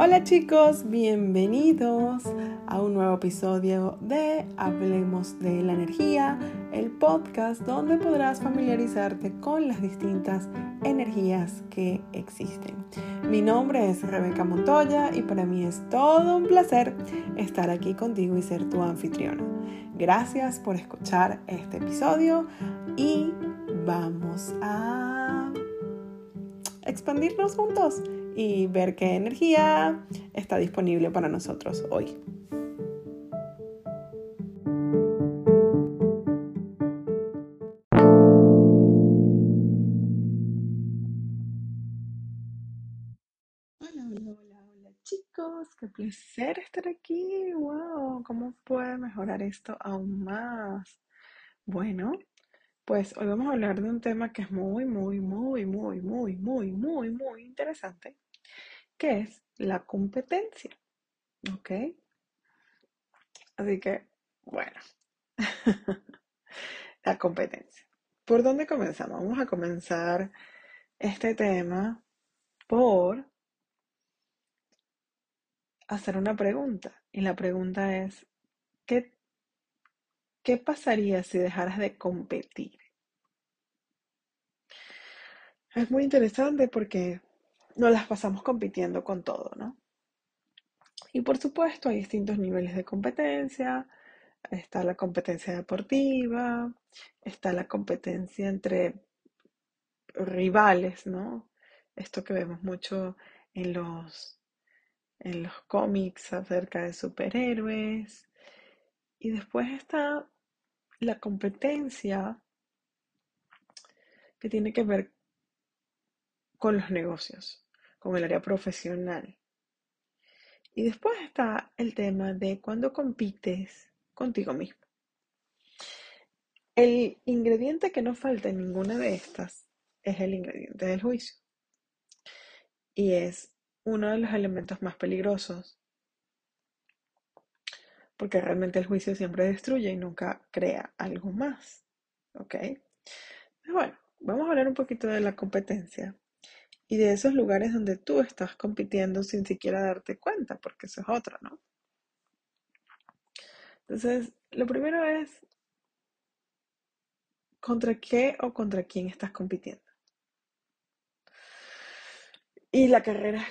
Hola chicos, bienvenidos a un nuevo episodio de Hablemos de la Energía, el podcast donde podrás familiarizarte con las distintas energías que existen. Mi nombre es Rebeca Montoya y para mí es todo un placer estar aquí contigo y ser tu anfitriona. Gracias por escuchar este episodio y vamos a expandirnos juntos y ver qué energía está disponible para nosotros hoy. Hola, hola, hola, chicos, qué placer estar aquí. Wow, ¿cómo puede mejorar esto aún más? Bueno, pues hoy vamos a hablar de un tema que es muy, muy, muy, muy, muy, muy, muy, muy interesante ¿Qué es la competencia. ¿Ok? Así que, bueno, la competencia. ¿Por dónde comenzamos? Vamos a comenzar este tema por hacer una pregunta. Y la pregunta es, ¿qué, qué pasaría si dejaras de competir? Es muy interesante porque nos las pasamos compitiendo con todo, ¿no? Y por supuesto hay distintos niveles de competencia. Está la competencia deportiva, está la competencia entre rivales, ¿no? Esto que vemos mucho en los, en los cómics acerca de superhéroes. Y después está la competencia que tiene que ver con los negocios con el área profesional. Y después está el tema de cuando compites contigo mismo. El ingrediente que no falta en ninguna de estas es el ingrediente del juicio. Y es uno de los elementos más peligrosos. Porque realmente el juicio siempre destruye y nunca crea algo más. ¿Ok? Bueno, vamos a hablar un poquito de la competencia y de esos lugares donde tú estás compitiendo sin siquiera darte cuenta, porque eso es otra, ¿no? Entonces, lo primero es, ¿contra qué o contra quién estás compitiendo? Y la carrera es,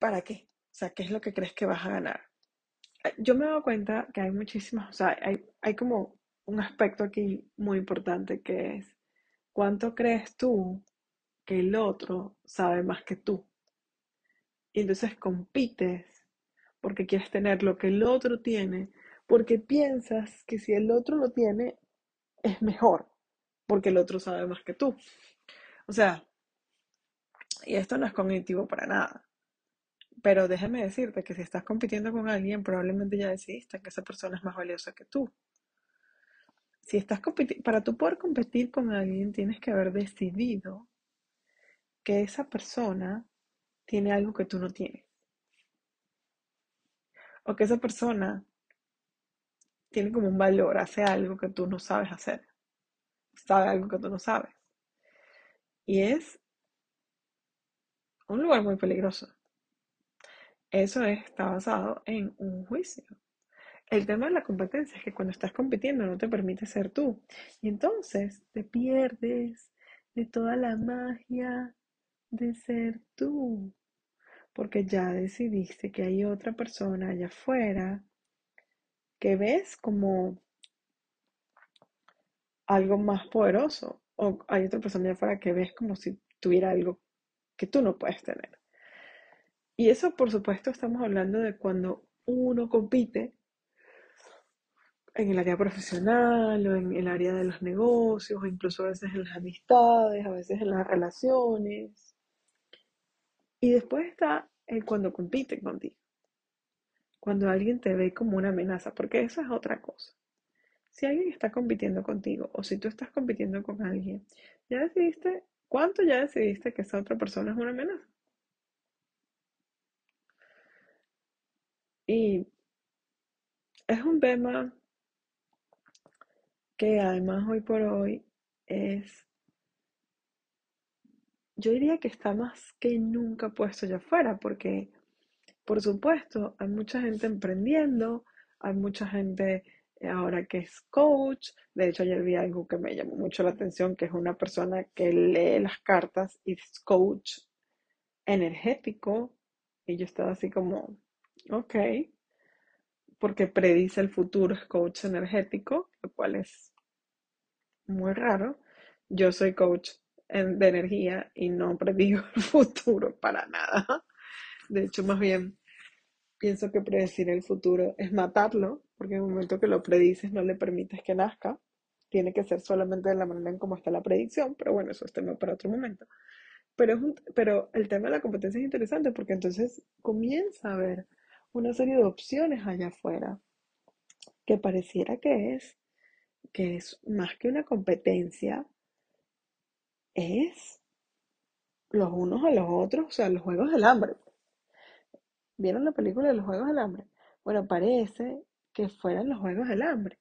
¿para qué? O sea, ¿qué es lo que crees que vas a ganar? Eh, yo me he dado cuenta que hay muchísimas, o sea, hay, hay como un aspecto aquí muy importante que es, ¿cuánto crees tú que el otro sabe más que tú. Y entonces compites porque quieres tener lo que el otro tiene, porque piensas que si el otro lo tiene, es mejor, porque el otro sabe más que tú. O sea, y esto no es cognitivo para nada. Pero déjame decirte que si estás compitiendo con alguien, probablemente ya decidiste que esa persona es más valiosa que tú. Si estás para tú poder competir con alguien, tienes que haber decidido que esa persona tiene algo que tú no tienes. O que esa persona tiene como un valor, hace algo que tú no sabes hacer. Sabe algo que tú no sabes. Y es un lugar muy peligroso. Eso está basado en un juicio. El tema de la competencia es que cuando estás compitiendo no te permite ser tú. Y entonces te pierdes de toda la magia de ser tú, porque ya decidiste que hay otra persona allá afuera que ves como algo más poderoso, o hay otra persona allá afuera que ves como si tuviera algo que tú no puedes tener. Y eso, por supuesto, estamos hablando de cuando uno compite en el área profesional o en el área de los negocios, o incluso a veces en las amistades, a veces en las relaciones. Y después está el cuando compiten contigo. Cuando alguien te ve como una amenaza, porque eso es otra cosa. Si alguien está compitiendo contigo o si tú estás compitiendo con alguien, ya decidiste, ¿cuánto ya decidiste que esa otra persona es una amenaza? Y es un tema que además hoy por hoy es yo diría que está más que nunca puesto allá afuera, porque por supuesto, hay mucha gente emprendiendo, hay mucha gente eh, ahora que es coach. De hecho, ayer vi algo que me llamó mucho la atención, que es una persona que lee las cartas y es coach energético. Y yo estaba así como, ok, porque predice el futuro, es coach energético, lo cual es muy raro. Yo soy coach de energía y no predigo el futuro para nada. De hecho, más bien pienso que predecir el futuro es matarlo, porque en el momento que lo predices no le permites que nazca. Tiene que ser solamente de la manera en cómo está la predicción, pero bueno, eso es tema para otro momento. Pero, es pero el tema de la competencia es interesante porque entonces comienza a haber una serie de opciones allá afuera que pareciera que es, que es más que una competencia, es los unos a los otros, o sea, los juegos del hambre. ¿Vieron la película de los Juegos del Hambre? Bueno, parece que fueran los Juegos del Hambre,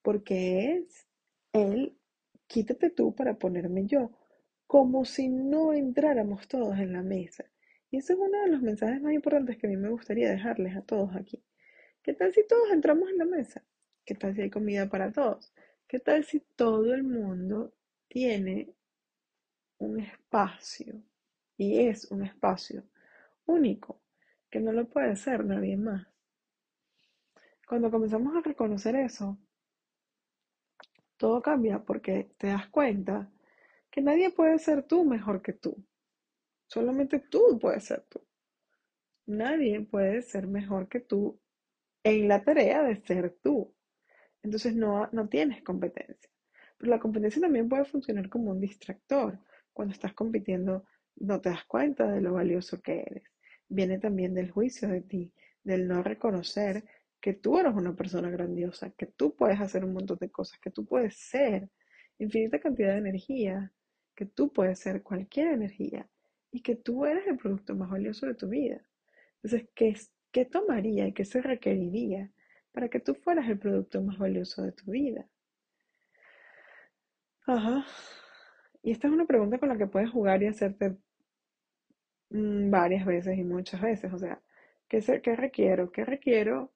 porque es el quítate tú para ponerme yo, como si no entráramos todos en la mesa. Y ese es uno de los mensajes más importantes que a mí me gustaría dejarles a todos aquí. ¿Qué tal si todos entramos en la mesa? ¿Qué tal si hay comida para todos? ¿Qué tal si todo el mundo tiene un espacio y es un espacio único que no lo puede ser nadie más. Cuando comenzamos a reconocer eso, todo cambia porque te das cuenta que nadie puede ser tú mejor que tú. Solamente tú puedes ser tú. Nadie puede ser mejor que tú en la tarea de ser tú. Entonces no, no tienes competencia. Pero la competencia también puede funcionar como un distractor. Cuando estás compitiendo no te das cuenta de lo valioso que eres viene también del juicio de ti, del no reconocer que tú eres una persona grandiosa, que tú puedes hacer un montón de cosas, que tú puedes ser infinita cantidad de energía, que tú puedes ser cualquier energía y que tú eres el producto más valioso de tu vida. Entonces, ¿qué, qué tomaría y qué se requeriría para que tú fueras el producto más valioso de tu vida? Ajá. Y esta es una pregunta con la que puedes jugar y hacerte Mm, varias veces y muchas veces. O sea, ¿qué, ¿qué requiero? ¿Qué requiero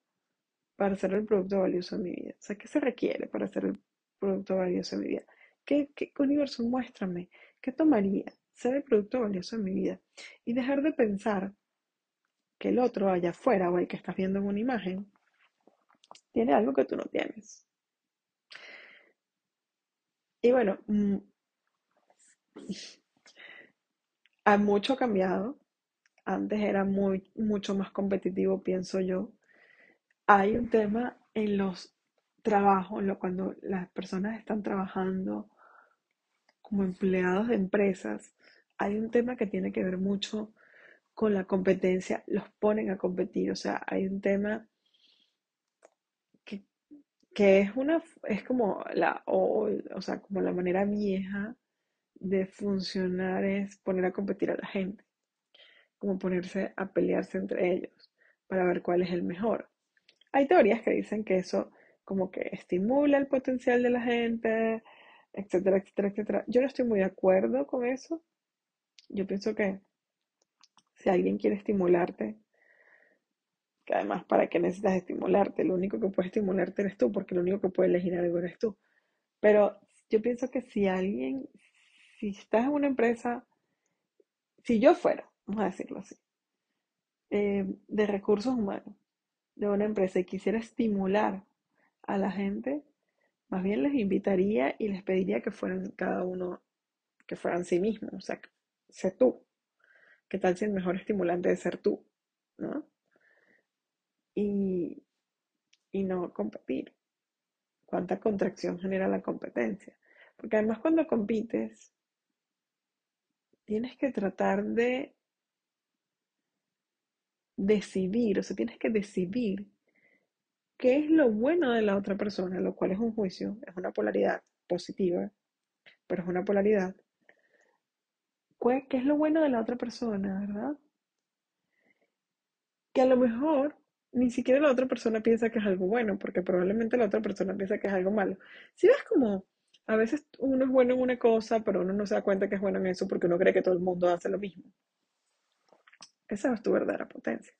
para ser el producto valioso de mi vida? O sea, ¿qué se requiere para ser el producto valioso de mi vida? ¿Qué, qué universo muéstrame? ¿Qué tomaría ser el producto valioso de mi vida? Y dejar de pensar que el otro allá afuera o el que estás viendo en una imagen tiene algo que tú no tienes. Y bueno, mm, ha mucho cambiado. Antes era muy, mucho más competitivo, pienso yo. Hay un tema en los trabajos, cuando las personas están trabajando como empleados de empresas, hay un tema que tiene que ver mucho con la competencia, los ponen a competir, o sea, hay un tema que, que es una, es como la, o, o sea, como la manera vieja de funcionar es poner a competir a la gente, como ponerse a pelearse entre ellos para ver cuál es el mejor. Hay teorías que dicen que eso como que estimula el potencial de la gente, etcétera, etcétera, etcétera. Yo no estoy muy de acuerdo con eso. Yo pienso que si alguien quiere estimularte, que además para qué necesitas estimularte, lo único que puede estimularte eres tú, porque lo único que puede elegir algo eres tú. Pero yo pienso que si alguien, si estás en una empresa, si yo fuera, vamos a decirlo así, eh, de recursos humanos de una empresa y quisiera estimular a la gente, más bien les invitaría y les pediría que fueran cada uno, que fueran sí mismos, o sea, sé tú. ¿Qué tal si el mejor estimulante de ser tú? ¿No? Y, y no competir. ¿Cuánta contracción genera la competencia? Porque además cuando compites, tienes que tratar de decidir, o sea, tienes que decidir qué es lo bueno de la otra persona, lo cual es un juicio, es una polaridad positiva, pero es una polaridad. ¿Qué es lo bueno de la otra persona, verdad? Que a lo mejor ni siquiera la otra persona piensa que es algo bueno, porque probablemente la otra persona piensa que es algo malo. Si ves como a veces uno es bueno en una cosa, pero uno no se da cuenta que es bueno en eso porque uno cree que todo el mundo hace lo mismo. Esa es tu verdadera potencia.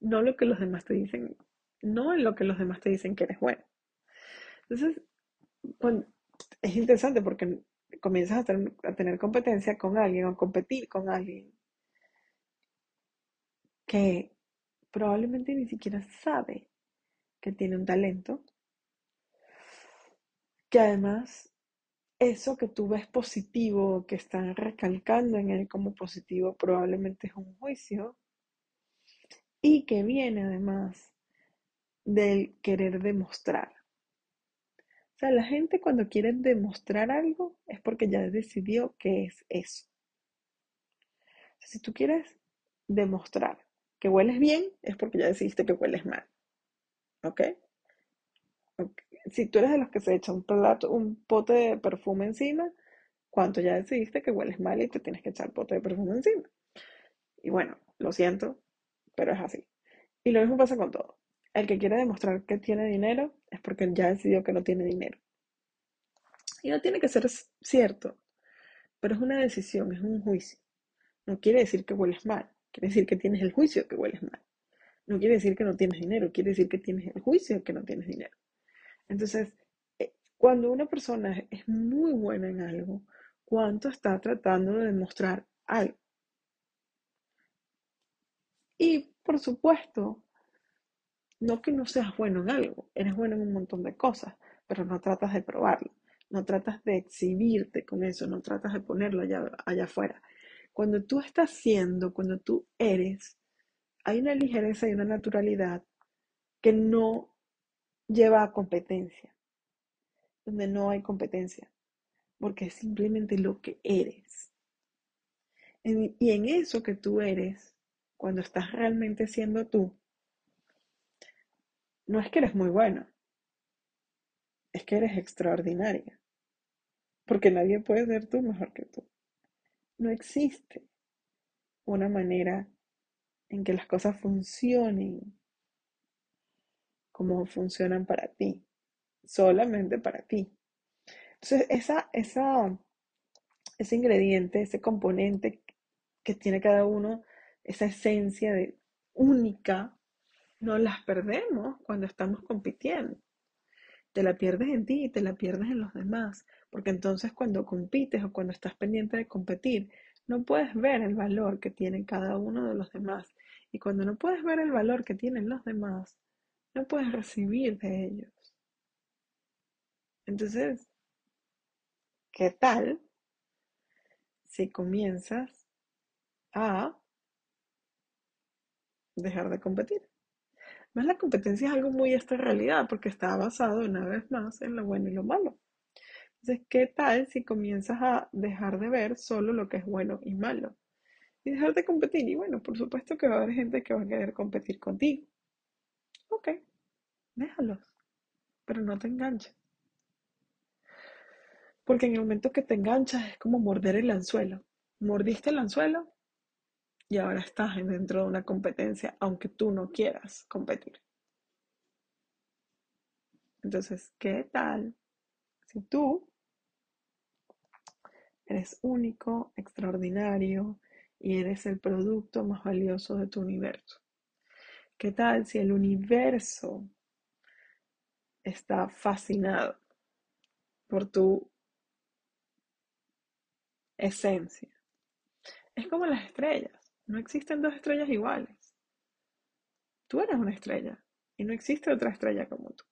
no lo que los demás te dicen, no en lo que los demás te dicen que eres bueno. Entonces, es interesante porque comienzas a, a tener competencia con alguien o competir con alguien que probablemente ni siquiera sabe que tiene un talento, que además eso que tú ves positivo, que están recalcando en él como positivo, probablemente es un juicio y que viene además del querer demostrar. O sea, la gente cuando quiere demostrar algo es porque ya decidió que es eso. si tú quieres demostrar que hueles bien, es porque ya decidiste que hueles mal. ¿Ok? Si tú eres de los que se echa un plato, un pote de perfume encima, ¿cuánto ya decidiste que hueles mal y te tienes que echar pote de perfume encima? Y bueno, lo siento, pero es así. Y lo mismo pasa con todo. El que quiere demostrar que tiene dinero es porque ya decidió que no tiene dinero. Y no tiene que ser cierto, pero es una decisión, es un juicio. No quiere decir que hueles mal, quiere decir que tienes el juicio que hueles mal. No quiere decir que no tienes dinero, quiere decir que tienes el juicio que no tienes dinero. Entonces, eh, cuando una persona es muy buena en algo, ¿cuánto está tratando de demostrar algo? Y por supuesto, no que no seas bueno en algo, eres bueno en un montón de cosas, pero no tratas de probarlo, no tratas de exhibirte con eso, no tratas de ponerlo allá, allá afuera. Cuando tú estás siendo, cuando tú eres, hay una ligereza y una naturalidad que no lleva a competencia, donde no hay competencia, porque es simplemente lo que eres. y en eso que tú eres, cuando estás realmente siendo tú, no es que eres muy bueno, es que eres extraordinaria, porque nadie puede ser tú mejor que tú. No existe una manera en que las cosas funcionen como funcionan para ti, solamente para ti. Entonces, esa, esa, ese ingrediente, ese componente que tiene cada uno, esa esencia única, no las perdemos cuando estamos compitiendo. Te la pierdes en ti y te la pierdes en los demás, porque entonces cuando compites o cuando estás pendiente de competir, no puedes ver el valor que tiene cada uno de los demás. Y cuando no puedes ver el valor que tienen los demás, puedes recibir de ellos. Entonces, ¿qué tal si comienzas a dejar de competir? Más la competencia es algo muy esta realidad porque está basado una vez más en lo bueno y lo malo. Entonces, ¿qué tal si comienzas a dejar de ver solo lo que es bueno y malo? Y dejar de competir. Y bueno, por supuesto que va a haber gente que va a querer competir contigo. Ok, déjalos, pero no te enganches. Porque en el momento que te enganchas es como morder el anzuelo. Mordiste el anzuelo y ahora estás dentro de una competencia, aunque tú no quieras competir. Entonces, ¿qué tal si tú eres único, extraordinario y eres el producto más valioso de tu universo? ¿Qué tal si el universo está fascinado por tu esencia? Es como las estrellas. No existen dos estrellas iguales. Tú eres una estrella y no existe otra estrella como tú.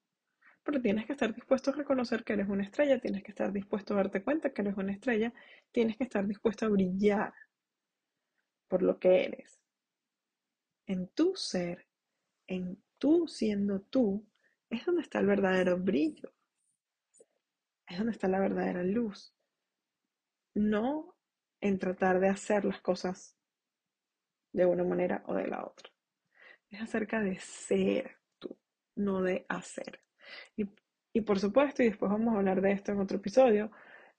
Pero tienes que estar dispuesto a reconocer que eres una estrella, tienes que estar dispuesto a darte cuenta que eres una estrella, tienes que estar dispuesto a brillar por lo que eres. En tu ser, en tú siendo tú, es donde está el verdadero brillo. Es donde está la verdadera luz. No en tratar de hacer las cosas de una manera o de la otra. Es acerca de ser tú, no de hacer. Y, por supuesto, y después vamos a hablar de esto en otro episodio,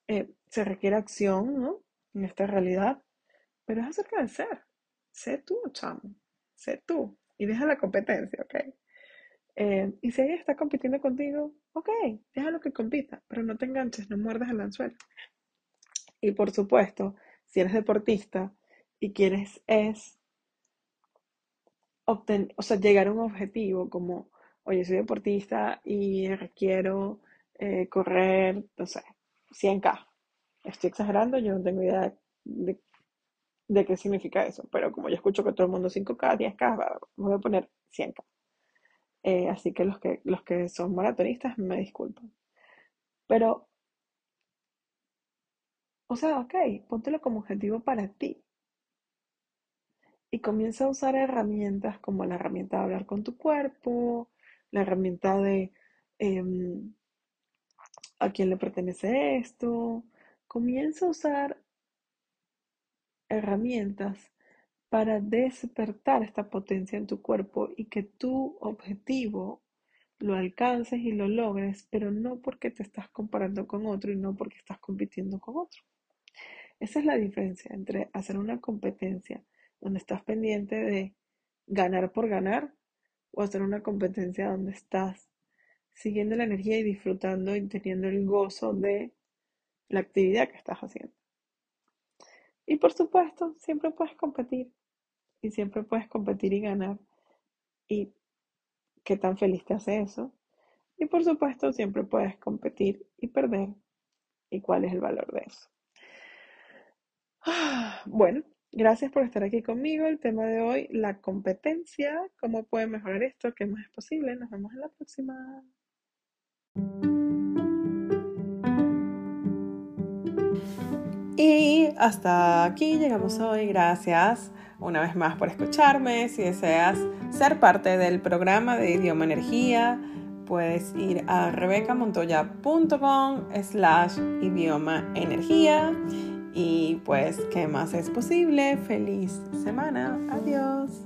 eh, se requiere acción, ¿no? En esta realidad, pero es acerca de ser. Sé tú, chamo. Sé tú. Y deja la competencia, ¿ok? Eh, y si ella está compitiendo contigo, ok, déjalo que compita, pero no te enganches, no muerdas el anzuelo. Y por supuesto, si eres deportista y quieres es obtener, o sea, llegar a un objetivo como, oye, soy deportista y requiero eh, correr, no sé, 100K. Estoy exagerando, yo no tengo idea de, de qué significa eso, pero como yo escucho que todo el mundo 5K, 10K, voy a poner 100K. Eh, así que los, que los que son maratonistas me disculpan. Pero, o sea, ok, póntelo como objetivo para ti. Y comienza a usar herramientas como la herramienta de hablar con tu cuerpo, la herramienta de em, a quién le pertenece esto. Comienza a usar herramientas para despertar esta potencia en tu cuerpo y que tu objetivo lo alcances y lo logres, pero no porque te estás comparando con otro y no porque estás compitiendo con otro. Esa es la diferencia entre hacer una competencia donde estás pendiente de ganar por ganar o hacer una competencia donde estás siguiendo la energía y disfrutando y teniendo el gozo de la actividad que estás haciendo. Y por supuesto, siempre puedes competir. Y siempre puedes competir y ganar. Y qué tan feliz te hace eso. Y por supuesto, siempre puedes competir y perder. ¿Y cuál es el valor de eso? Bueno, gracias por estar aquí conmigo. El tema de hoy, la competencia. ¿Cómo puede mejorar esto? ¿Qué más es posible? Nos vemos en la próxima. Y hasta aquí llegamos hoy. Gracias una vez más por escucharme. Si deseas ser parte del programa de Idioma Energía, puedes ir a rebecamontoya.com slash idioma energía. Y pues, ¿qué más es posible? Feliz semana. Adiós.